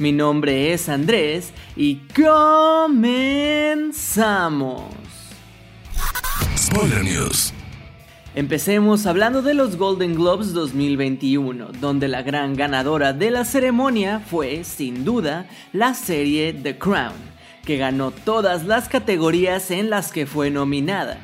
Mi nombre es Andrés y comenzamos. Spoiler News. Empecemos hablando de los Golden Globes 2021, donde la gran ganadora de la ceremonia fue, sin duda, la serie The Crown, que ganó todas las categorías en las que fue nominada.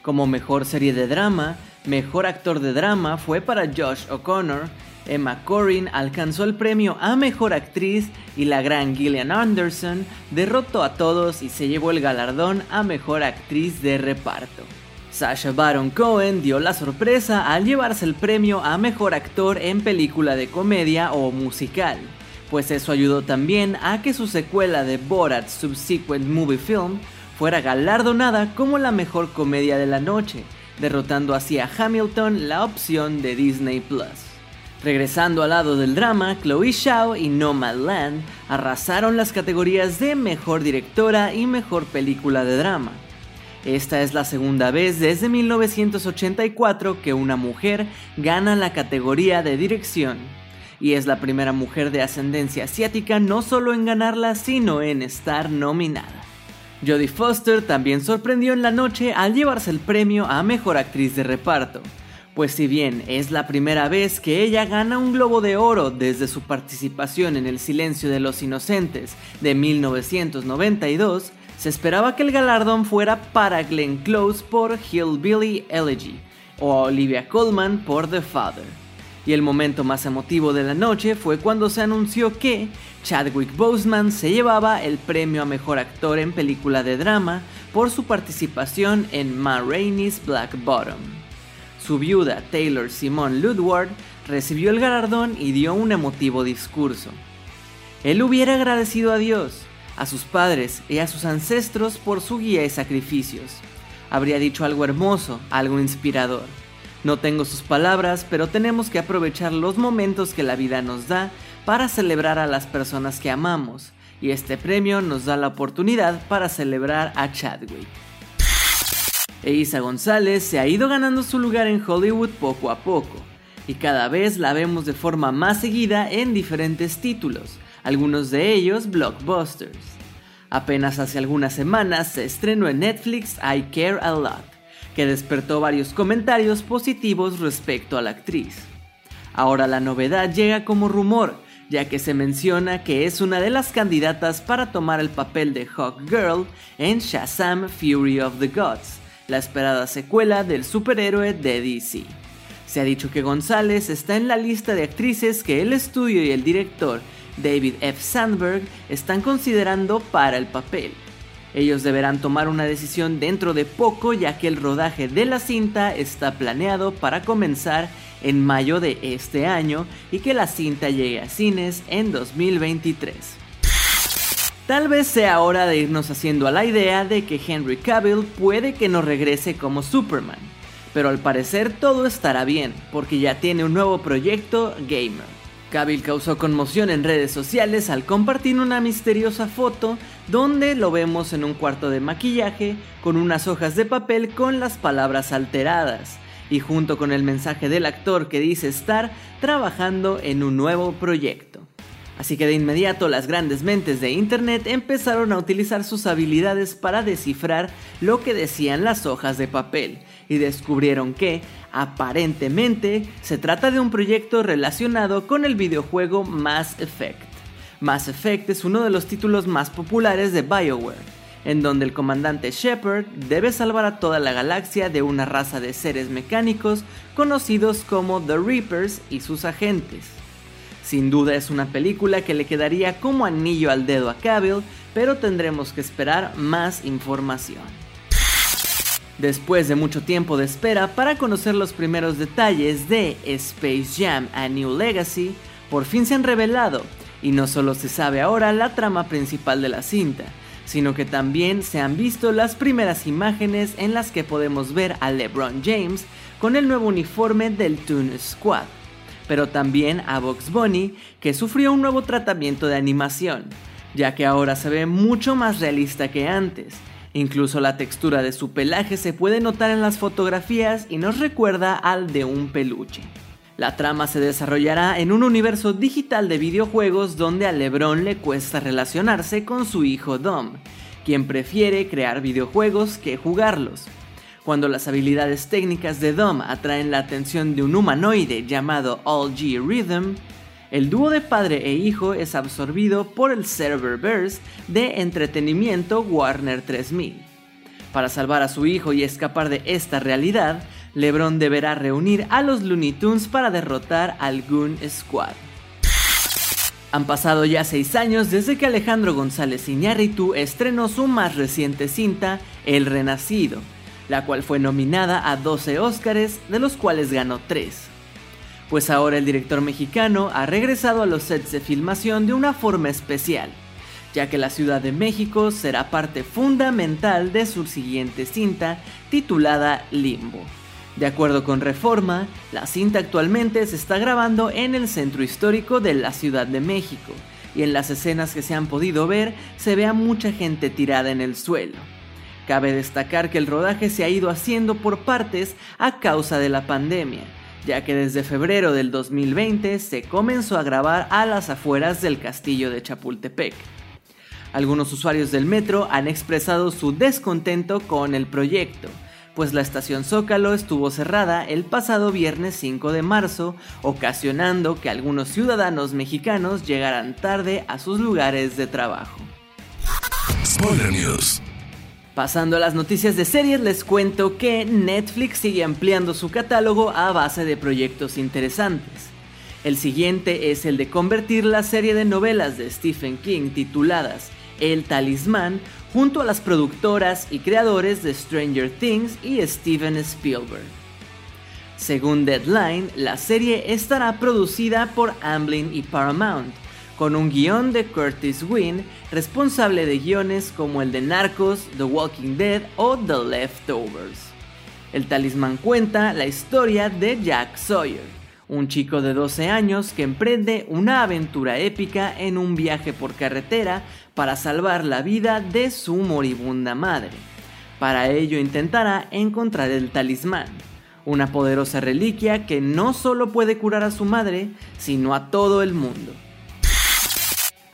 Como mejor serie de drama, mejor actor de drama fue para Josh O'Connor, Emma Corrin alcanzó el premio a Mejor Actriz y la gran Gillian Anderson derrotó a todos y se llevó el galardón a Mejor Actriz de Reparto. Sasha Baron Cohen dio la sorpresa al llevarse el premio a Mejor Actor en película de comedia o musical, pues eso ayudó también a que su secuela de Borat Subsequent Movie Film fuera galardonada como la mejor comedia de la noche, derrotando así a Hamilton la opción de Disney Plus. Regresando al lado del drama, Chloe Zhao y Nomadland arrasaron las categorías de Mejor Directora y Mejor Película de Drama. Esta es la segunda vez desde 1984 que una mujer gana la categoría de dirección, y es la primera mujer de ascendencia asiática no solo en ganarla, sino en estar nominada. Jodie Foster también sorprendió en la noche al llevarse el premio a Mejor Actriz de Reparto pues si bien es la primera vez que ella gana un Globo de Oro desde su participación en El Silencio de los Inocentes de 1992, se esperaba que el galardón fuera para Glenn Close por Hillbilly Elegy o Olivia Colman por The Father. Y el momento más emotivo de la noche fue cuando se anunció que Chadwick Boseman se llevaba el premio a mejor actor en película de drama por su participación en Ma Rainey's Black Bottom. Su viuda, Taylor Simone Ludward, recibió el galardón y dio un emotivo discurso. Él hubiera agradecido a Dios, a sus padres y a sus ancestros por su guía y sacrificios. Habría dicho algo hermoso, algo inspirador. No tengo sus palabras, pero tenemos que aprovechar los momentos que la vida nos da para celebrar a las personas que amamos, y este premio nos da la oportunidad para celebrar a Chadwick. Eiza González se ha ido ganando su lugar en Hollywood poco a poco, y cada vez la vemos de forma más seguida en diferentes títulos, algunos de ellos blockbusters. Apenas hace algunas semanas se estrenó en Netflix I Care a Lot, que despertó varios comentarios positivos respecto a la actriz. Ahora la novedad llega como rumor, ya que se menciona que es una de las candidatas para tomar el papel de Hawk Girl en Shazam Fury of the Gods, la esperada secuela del superhéroe de DC. Se ha dicho que González está en la lista de actrices que el estudio y el director David F. Sandberg están considerando para el papel. Ellos deberán tomar una decisión dentro de poco ya que el rodaje de la cinta está planeado para comenzar en mayo de este año y que la cinta llegue a cines en 2023. Tal vez sea hora de irnos haciendo a la idea de que Henry Cavill puede que no regrese como Superman, pero al parecer todo estará bien, porque ya tiene un nuevo proyecto gamer. Cavill causó conmoción en redes sociales al compartir una misteriosa foto donde lo vemos en un cuarto de maquillaje con unas hojas de papel con las palabras alteradas y junto con el mensaje del actor que dice estar trabajando en un nuevo proyecto. Así que de inmediato las grandes mentes de Internet empezaron a utilizar sus habilidades para descifrar lo que decían las hojas de papel y descubrieron que, aparentemente, se trata de un proyecto relacionado con el videojuego Mass Effect. Mass Effect es uno de los títulos más populares de BioWare, en donde el comandante Shepard debe salvar a toda la galaxia de una raza de seres mecánicos conocidos como The Reapers y sus agentes. Sin duda es una película que le quedaría como anillo al dedo a Cavill, pero tendremos que esperar más información. Después de mucho tiempo de espera para conocer los primeros detalles de Space Jam A New Legacy, por fin se han revelado, y no solo se sabe ahora la trama principal de la cinta, sino que también se han visto las primeras imágenes en las que podemos ver a LeBron James con el nuevo uniforme del Toon Squad, pero también a Box Bunny que sufrió un nuevo tratamiento de animación, ya que ahora se ve mucho más realista que antes. Incluso la textura de su pelaje se puede notar en las fotografías y nos recuerda al de un peluche. La trama se desarrollará en un universo digital de videojuegos donde a LeBron le cuesta relacionarse con su hijo Dom, quien prefiere crear videojuegos que jugarlos. Cuando las habilidades técnicas de Dom atraen la atención de un humanoide llamado All G Rhythm, el dúo de padre e hijo es absorbido por el Serververse de entretenimiento Warner 3000. Para salvar a su hijo y escapar de esta realidad, LeBron deberá reunir a los Looney Tunes para derrotar al Goon Squad. Han pasado ya 6 años desde que Alejandro González Iñárritu estrenó su más reciente cinta, El Renacido, la cual fue nominada a 12 Óscares, de los cuales ganó 3 pues ahora el director mexicano ha regresado a los sets de filmación de una forma especial, ya que la Ciudad de México será parte fundamental de su siguiente cinta titulada Limbo. De acuerdo con Reforma, la cinta actualmente se está grabando en el centro histórico de la Ciudad de México, y en las escenas que se han podido ver se ve a mucha gente tirada en el suelo. Cabe destacar que el rodaje se ha ido haciendo por partes a causa de la pandemia, ya que desde febrero del 2020 se comenzó a grabar a las afueras del castillo de Chapultepec. Algunos usuarios del metro han expresado su descontento con el proyecto, pues la estación Zócalo estuvo cerrada el pasado viernes 5 de marzo, ocasionando que algunos ciudadanos mexicanos llegaran tarde a sus lugares de trabajo. News. Pasando a las noticias de series, les cuento que Netflix sigue ampliando su catálogo a base de proyectos interesantes. El siguiente es el de convertir la serie de novelas de Stephen King tituladas El Talismán junto a las productoras y creadores de Stranger Things y Steven Spielberg. Según Deadline, la serie estará producida por Amblin y Paramount con un guion de Curtis Wynn, responsable de guiones como el de Narcos, The Walking Dead o The Leftovers. El talismán cuenta la historia de Jack Sawyer, un chico de 12 años que emprende una aventura épica en un viaje por carretera para salvar la vida de su moribunda madre. Para ello intentará encontrar el talismán, una poderosa reliquia que no solo puede curar a su madre, sino a todo el mundo.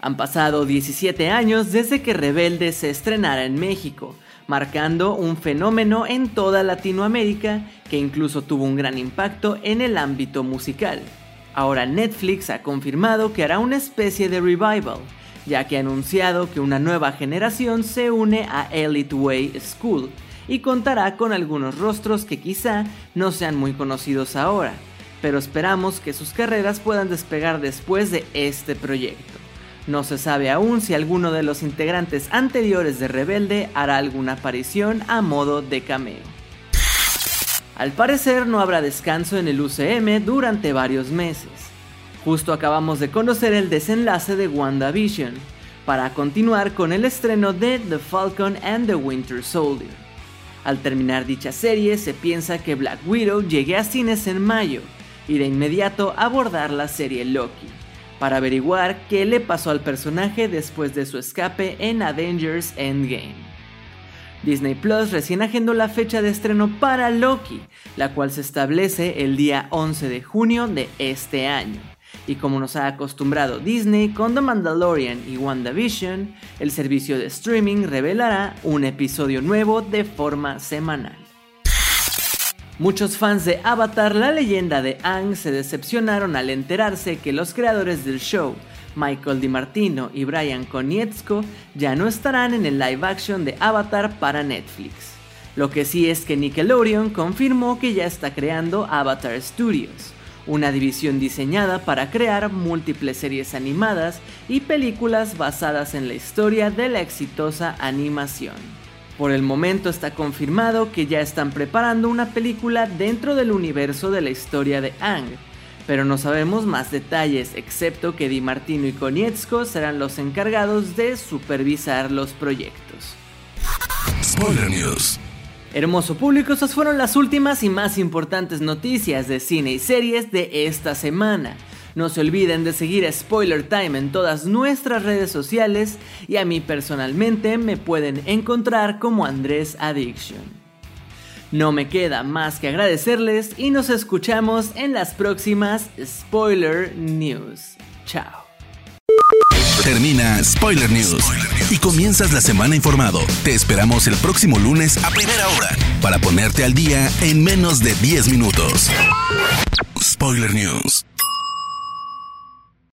Han pasado 17 años desde que Rebelde se estrenara en México, marcando un fenómeno en toda Latinoamérica que incluso tuvo un gran impacto en el ámbito musical. Ahora Netflix ha confirmado que hará una especie de revival, ya que ha anunciado que una nueva generación se une a Elite Way School y contará con algunos rostros que quizá no sean muy conocidos ahora, pero esperamos que sus carreras puedan despegar después de este proyecto. No se sabe aún si alguno de los integrantes anteriores de Rebelde hará alguna aparición a modo de cameo. Al parecer no habrá descanso en el UCM durante varios meses. Justo acabamos de conocer el desenlace de WandaVision, para continuar con el estreno de The Falcon and the Winter Soldier. Al terminar dicha serie se piensa que Black Widow llegue a cines en mayo y de inmediato abordar la serie Loki para averiguar qué le pasó al personaje después de su escape en Avengers Endgame. Disney Plus recién agendó la fecha de estreno para Loki, la cual se establece el día 11 de junio de este año. Y como nos ha acostumbrado Disney con The Mandalorian y WandaVision, el servicio de streaming revelará un episodio nuevo de forma semanal. Muchos fans de Avatar, la leyenda de Aang, se decepcionaron al enterarse que los creadores del show, Michael DiMartino y Brian Konietzko, ya no estarán en el live action de Avatar para Netflix. Lo que sí es que Nickelodeon confirmó que ya está creando Avatar Studios, una división diseñada para crear múltiples series animadas y películas basadas en la historia de la exitosa animación. Por el momento está confirmado que ya están preparando una película dentro del universo de la historia de Ang, pero no sabemos más detalles, excepto que Di Martino y Konietzko serán los encargados de supervisar los proyectos. Spoiler News. Hermoso público, estas fueron las últimas y más importantes noticias de cine y series de esta semana. No se olviden de seguir Spoiler Time en todas nuestras redes sociales y a mí personalmente me pueden encontrar como Andrés Addiction. No me queda más que agradecerles y nos escuchamos en las próximas Spoiler News. Chao. Termina Spoiler News y comienzas la semana informado. Te esperamos el próximo lunes a primera hora para ponerte al día en menos de 10 minutos. Spoiler News.